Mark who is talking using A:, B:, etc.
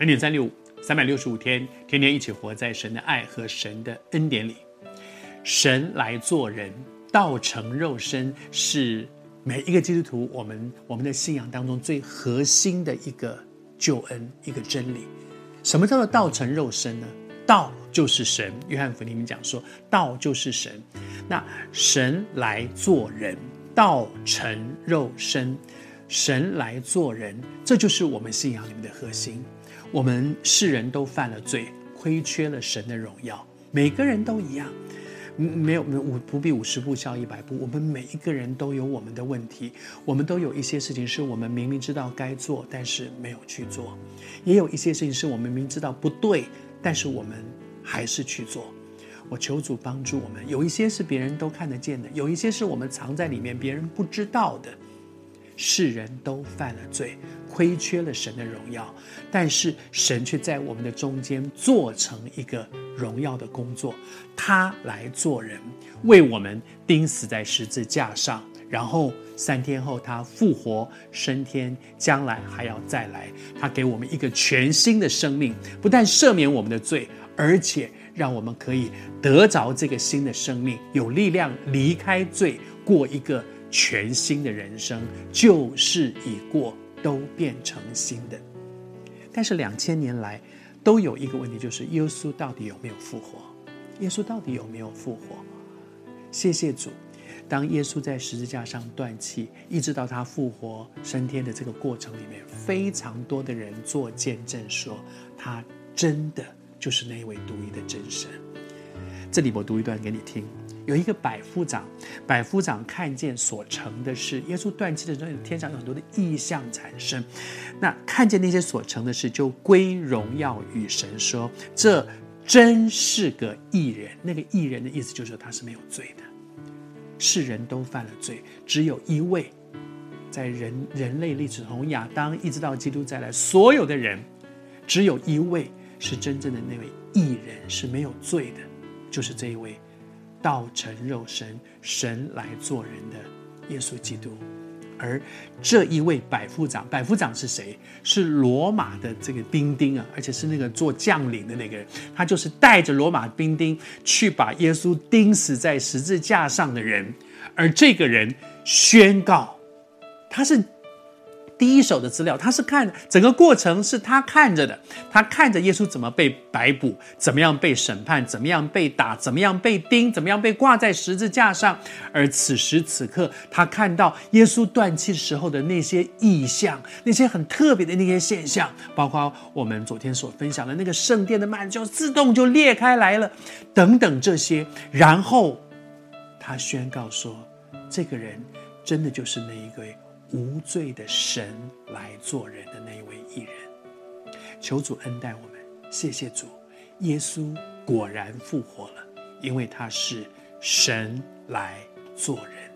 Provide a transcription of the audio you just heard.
A: 恩典三六五，三百六十五天，天天一起活在神的爱和神的恩典里。神来做人，道成肉身，是每一个基督徒我们我们的信仰当中最核心的一个救恩，一个真理。什么叫做道成肉身呢？道就是神。约翰福音里面讲说，道就是神。那神来做人，道成肉身，神来做人，这就是我们信仰里面的核心。我们世人都犯了罪，亏缺了神的荣耀，每个人都一样。没有没有，五不必五十步笑一百步。我们每一个人都有我们的问题，我们都有一些事情是我们明明知道该做，但是没有去做；也有一些事情是我们明明知道不对，但是我们还是去做。我求主帮助我们。有一些是别人都看得见的，有一些是我们藏在里面，别人不知道的。世人都犯了罪，亏缺了神的荣耀，但是神却在我们的中间做成一个荣耀的工作，他来做人，为我们钉死在十字架上，然后三天后他复活升天，将来还要再来，他给我们一个全新的生命，不但赦免我们的罪，而且让我们可以得着这个新的生命，有力量离开罪，过一个。全新的人生，旧事已过，都变成新的。但是两千年来，都有一个问题，就是耶稣到底有没有复活？耶稣到底有没有复活？谢谢主，当耶稣在十字架上断气，一直到他复活升天的这个过程里面，非常多的人做见证说，他真的就是那位独一的真神。这里我读一段给你听。有一个百夫长，百夫长看见所成的事，耶稣断气的时候，天上有很多的异象产生。那看见那些所成的事，就归荣耀与神，说：“这真是个义人。”那个义人的意思就是说他是没有罪的。世人都犯了罪，只有一位，在人人类历史从亚当一直到基督再来，所有的人，只有一位是真正的那位义人，是没有罪的，就是这一位。道成肉身，神来做人的耶稣基督，而这一位百夫长，百夫长是谁？是罗马的这个兵丁啊，而且是那个做将领的那个人，他就是带着罗马兵丁去把耶稣钉死在十字架上的人，而这个人宣告，他是。第一手的资料，他是看整个过程是他看着的，他看着耶稣怎么被逮捕，怎么样被审判，怎么样被打，怎么样被钉，怎么样被挂在十字架上。而此时此刻，他看到耶稣断气时候的那些异象，那些很特别的那些现象，包括我们昨天所分享的那个圣殿的幔就自动就裂开来了，等等这些。然后他宣告说，这个人真的就是那一个。无罪的神来做人的那一位艺人，求主恩待我们，谢谢主，耶稣果然复活了，因为他是神来做人。